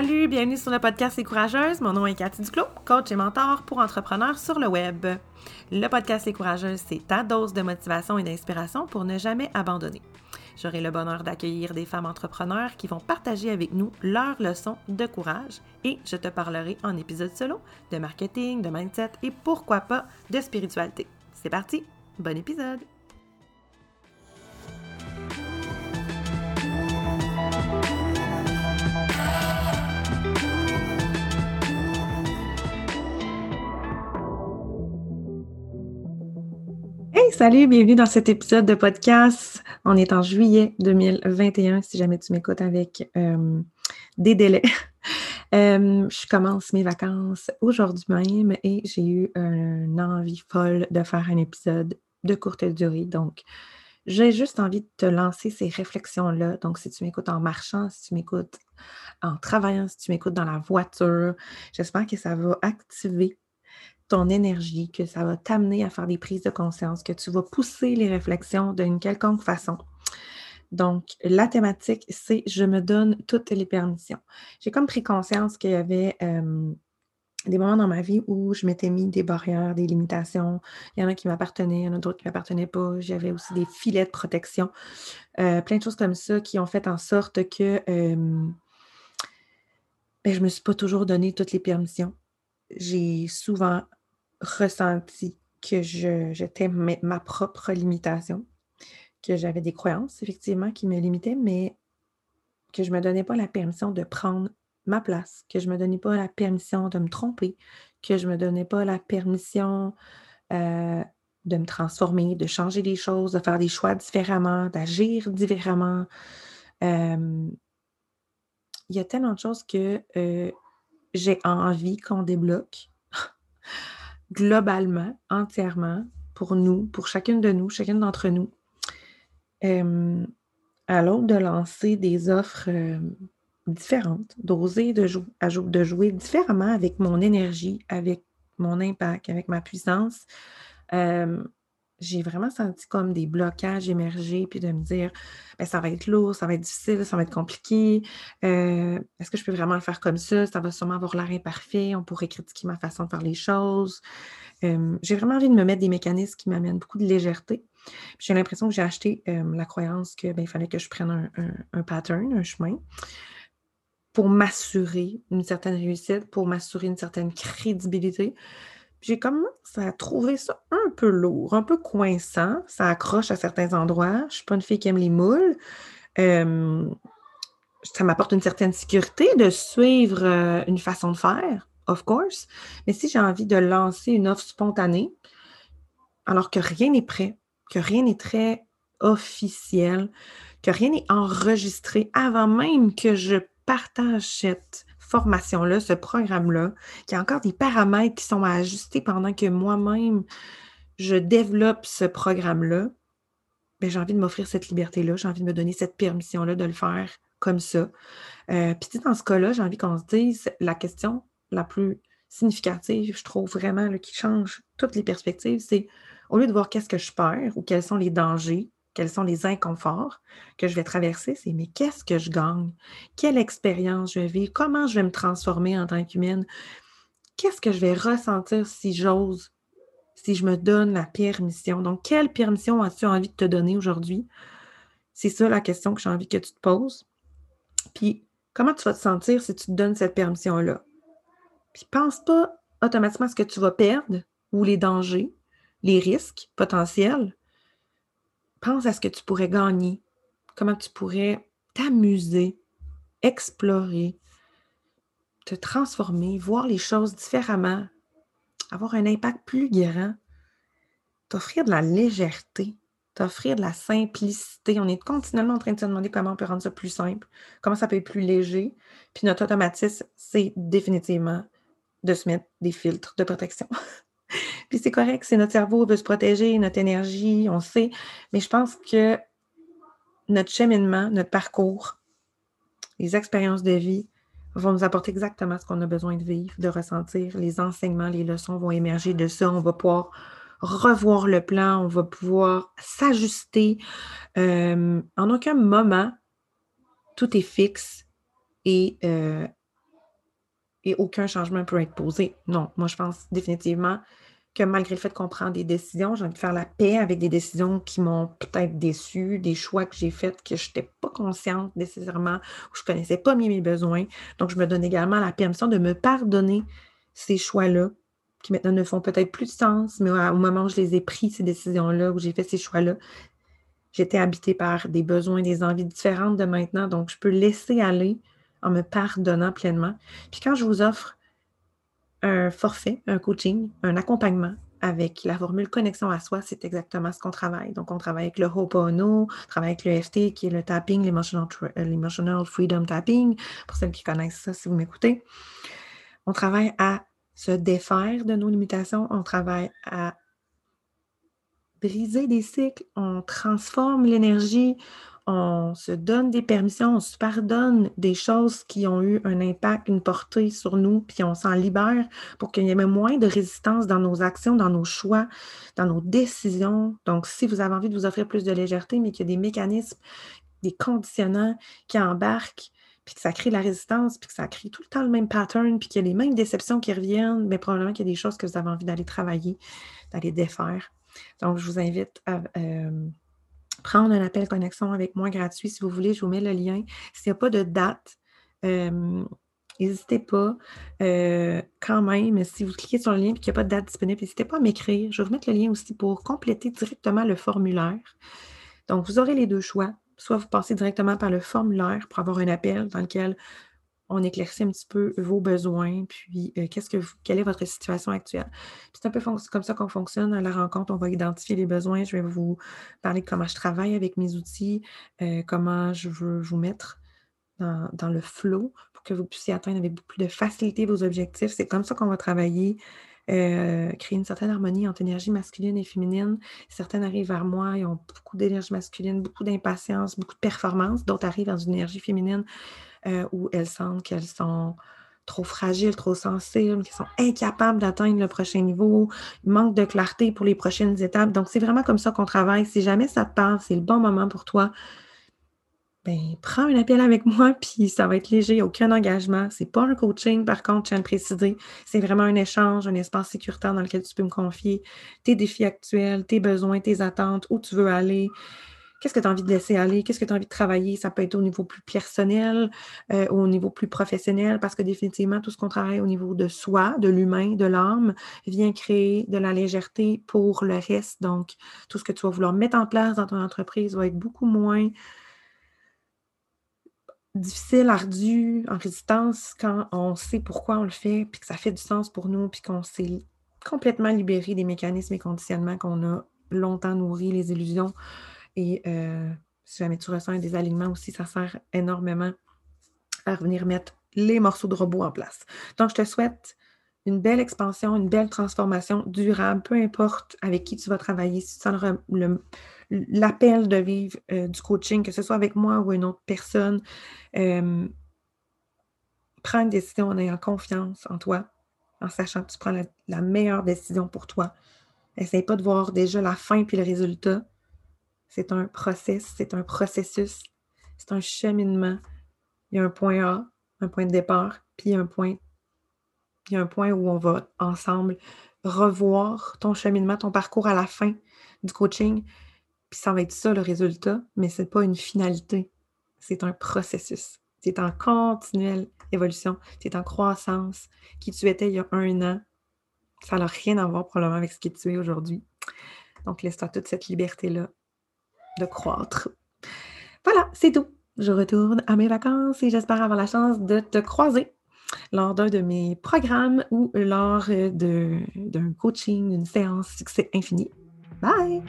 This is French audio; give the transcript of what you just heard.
Salut, bienvenue sur le podcast Les Courageuses. Mon nom est Cathy Duclos, coach et mentor pour entrepreneurs sur le web. Le podcast Les Courageuses, c'est ta dose de motivation et d'inspiration pour ne jamais abandonner. J'aurai le bonheur d'accueillir des femmes entrepreneurs qui vont partager avec nous leurs leçons de courage et je te parlerai en épisode solo de marketing, de mindset et pourquoi pas de spiritualité. C'est parti, bon épisode! Salut, bienvenue dans cet épisode de podcast. On est en juillet 2021, si jamais tu m'écoutes avec euh, des délais. Euh, je commence mes vacances aujourd'hui même et j'ai eu une envie folle de faire un épisode de courte durée. Donc, j'ai juste envie de te lancer ces réflexions-là. Donc, si tu m'écoutes en marchant, si tu m'écoutes en travaillant, si tu m'écoutes dans la voiture, j'espère que ça va activer ton énergie, que ça va t'amener à faire des prises de conscience, que tu vas pousser les réflexions d'une quelconque façon. Donc, la thématique, c'est je me donne toutes les permissions. J'ai comme pris conscience qu'il y avait des moments dans ma vie où je m'étais mis des barrières, des limitations. Il y en a qui m'appartenaient, il y en a d'autres qui ne m'appartenaient pas. J'avais aussi des filets de protection. Euh, plein de choses comme ça qui ont fait en sorte que ben, je ne me suis pas toujours donné toutes les permissions. J'ai souvent ressenti que j'étais ma propre limitation, que j'avais des croyances, effectivement, qui me limitaient, mais que je ne me donnais pas la permission de prendre ma place, que je ne me donnais pas la permission de me tromper, que je ne me donnais pas la permission euh, de me transformer, de changer les choses, de faire des choix différemment, d'agir différemment. il y a tellement de choses que euh, j'ai envie qu'on débloque globalement, entièrement, pour nous, pour chacune de nous, chacune d'entre nous, à l'autre de lancer des offres différentes, d'oser de, de, jouer différemment avec mon énergie, avec mon impact, avec ma puissance j'ai vraiment senti comme des blocages émerger, puis de me dire, ben, ça va être lourd, ça va être difficile, ça va être compliqué. Euh, est-ce que je peux vraiment le faire comme ça? Ça va sûrement avoir l'air imparfait. On pourrait critiquer ma façon de faire les choses. j'ai vraiment envie de me mettre des mécanismes qui m'amènent beaucoup de légèreté. J'ai l'impression que j'ai acheté la croyance qu'il ben, fallait que je prenne un, un pattern, un chemin pour m'assurer une certaine réussite, pour m'assurer une certaine crédibilité j'ai commencé à trouver ça un peu lourd, un peu coinçant. Ça accroche à certains endroits. Je ne suis pas une fille qui aime les moules. ça m'apporte une certaine sécurité de suivre euh, une façon de faire, of course. Mais si j'ai envie de lancer une offre spontanée, alors que rien n'est prêt, que rien n'est très officiel, que rien n'est enregistré avant même que je partage cette formation-là, ce programme-là, qu'il y a encore des paramètres qui sont à ajuster pendant que moi-même, je développe ce programme-là, ben, j'ai envie de m'offrir cette liberté-là, j'ai envie de me donner cette permission-là de le faire comme ça. Euh, puis dans ce cas-là, j'ai envie qu'on se dise la question la plus significative, je trouve vraiment, qui change toutes les perspectives, c'est au lieu de voir qu'est-ce que je perds ou quels sont les dangers, quels sont les inconforts que je vais traverser, c'est mais qu'est-ce que je gagne? Quelle expérience je vais vivre? Comment je vais me transformer en tant qu'humaine? Qu'est-ce que je vais ressentir si j'ose, si je me donne la permission? Donc, quelle permission as-tu envie de te donner aujourd'hui? C'est ça la question que j'ai envie que tu te poses. Puis, comment tu vas te sentir si tu te donnes cette permission-là? Puis, pense pas automatiquement à ce que tu vas perdre ou les dangers, les risques potentiels pense à ce que tu pourrais gagner, comment tu pourrais t'amuser, explorer, te transformer, voir les choses différemment, avoir un impact plus grand, t'offrir de la légèreté, t'offrir de la simplicité. On est continuellement en train de se demander comment on peut rendre ça plus simple, comment ça peut être plus léger. Puis notre automatisme, c'est définitivement de se mettre des filtres de protection. Puis c'est correct, c'est notre cerveau veut se protéger, notre énergie, on sait. Mais je pense que notre cheminement, notre parcours, les expériences de vie vont nous apporter exactement ce qu'on a besoin de vivre, de ressentir. Les enseignements, les leçons vont émerger de ça. On va pouvoir revoir le plan, on va pouvoir s'ajuster. Euh, en aucun moment, tout est fixe et euh, et aucun changement peut être posé. Non, moi, je pense définitivement que malgré le fait qu'on prend des décisions, j'ai envie de faire la paix avec des décisions qui m'ont peut-être déçu, des choix que j'ai faits que je n'étais pas consciente nécessairement, ou je ne connaissais pas mes besoins. Donc, je me donne également la permission de me pardonner ces choix-là, qui maintenant ne font peut-être plus de sens, mais au moment où je les ai pris, ces décisions-là, où j'ai fait ces choix-là, j'étais habitée par des besoins, des envies différentes de maintenant. Donc, je peux laisser aller en me pardonnant pleinement. Puis quand je vous offre un forfait, un coaching, un accompagnement avec la formule connexion à soi, c'est exactement ce qu'on travaille. Donc, on travaille avec le Ho'oponopono, on travaille avec le FT qui est le tapping, euh, l'emotional freedom tapping, pour celles qui connaissent ça, si vous m'écoutez. On travaille à se défaire de nos limitations, on travaille à briser des cycles, on transforme l'énergie, on se donne des permissions, on se pardonne des choses qui ont eu un impact, une portée sur nous, puis on s'en libère pour qu'il y ait moins de résistance dans nos actions, dans nos choix, dans nos décisions. Donc, si vous avez envie de vous offrir plus de légèreté, mais qu'il y a des mécanismes, des conditionnants qui embarquent, puis que ça crée de la résistance, puis que ça crée tout le temps le même pattern, puis qu'il y a les mêmes déceptions qui reviennent, mais probablement qu'il y a des choses que vous avez envie d'aller travailler, d'aller défaire. Donc, je vous invite à euh, prendre un appel connexion avec moi gratuit si vous voulez. Je vous mets le lien. S'il n'y a pas de date, euh, n'hésitez pas euh, quand même. Si vous cliquez sur le lien et qu'il n'y a pas de date disponible, n'hésitez pas à m'écrire. Je vais vous mettre le lien aussi pour compléter directement le formulaire. Donc, vous aurez les deux choix. Soit vous passez directement par le formulaire pour avoir un appel dans lequel on éclaircit un petit peu vos besoins, puis euh, qu'est-ce que quelle est votre situation actuelle. C'est un peu comme ça qu'on fonctionne à la rencontre. On va identifier les besoins. Je vais vous parler de comment je travaille avec mes outils, euh, comment je veux vous mettre dans, le flow pour que vous puissiez atteindre avec beaucoup plus de facilité vos objectifs. C'est comme ça qu'on va travailler. Euh, créer une certaine harmonie entre énergie masculine et féminine. Certaines arrivent vers moi, ils ont beaucoup d'énergie masculine, beaucoup d'impatience, beaucoup de performance. D'autres arrivent dans une énergie féminine euh, où elles sentent qu'elles sont trop fragiles, trop sensibles, qu'elles sont incapables d'atteindre le prochain niveau, manque de clarté pour les prochaines étapes. Donc, c'est vraiment comme ça qu'on travaille. Si jamais ça te parle, c'est le bon moment pour toi. Ben, prends un appel avec moi, puis ça va être léger, aucun engagement. C'est pas un coaching, par contre, je tiens à le préciser. C'est vraiment un échange, un espace sécuritaire dans lequel tu peux me confier tes défis actuels, tes besoins, tes attentes, où tu veux aller. Qu'est-ce que tu as envie de laisser aller? Qu'est-ce que tu as envie de travailler? Ça peut être au niveau plus personnel, euh, au niveau plus professionnel, parce que définitivement, tout ce qu'on travaille au niveau de soi, de l'humain, de l'âme, vient créer de la légèreté pour le reste. Donc, tout ce que tu vas vouloir mettre en place dans ton entreprise va être beaucoup moins difficile, ardu, en résistance quand on sait pourquoi on le fait, puis que ça fait du sens pour nous, puis qu'on s'est complètement libéré des mécanismes et conditionnements qu'on a longtemps nourris, les illusions, et euh, si jamais tu ressens un désalignement aussi, ça sert énormément à revenir mettre les morceaux de robot en place. Donc, je te souhaite une belle expansion, une belle transformation durable, peu importe avec qui tu vas travailler, si tu sens l'appel de vivre euh, du coaching, que ce soit avec moi ou une autre personne, euh, prends une décision en ayant confiance en toi, en sachant que tu prends la, la meilleure décision pour toi. Essaye pas de voir déjà la fin puis le résultat. C'est un process, c'est un processus, c'est un cheminement. Il y a un point A, un point de départ, puis un point, il y a un point où on va ensemble revoir ton cheminement, ton parcours à la fin du coaching. Puis ça va être ça le résultat, mais ce n'est pas une finalité. C'est un processus. C'est en continuelle évolution. C'est en croissance. Qui tu étais il y a un an, ça n'a rien à voir probablement avec ce qui tu es aujourd'hui. Donc, laisse-toi toute cette liberté-là de croître. Voilà, c'est tout. Je retourne à mes vacances et j'espère avoir la chance de te croiser lors d'un de mes programmes ou lors d'un coaching, d'une séance succès infini. Bye!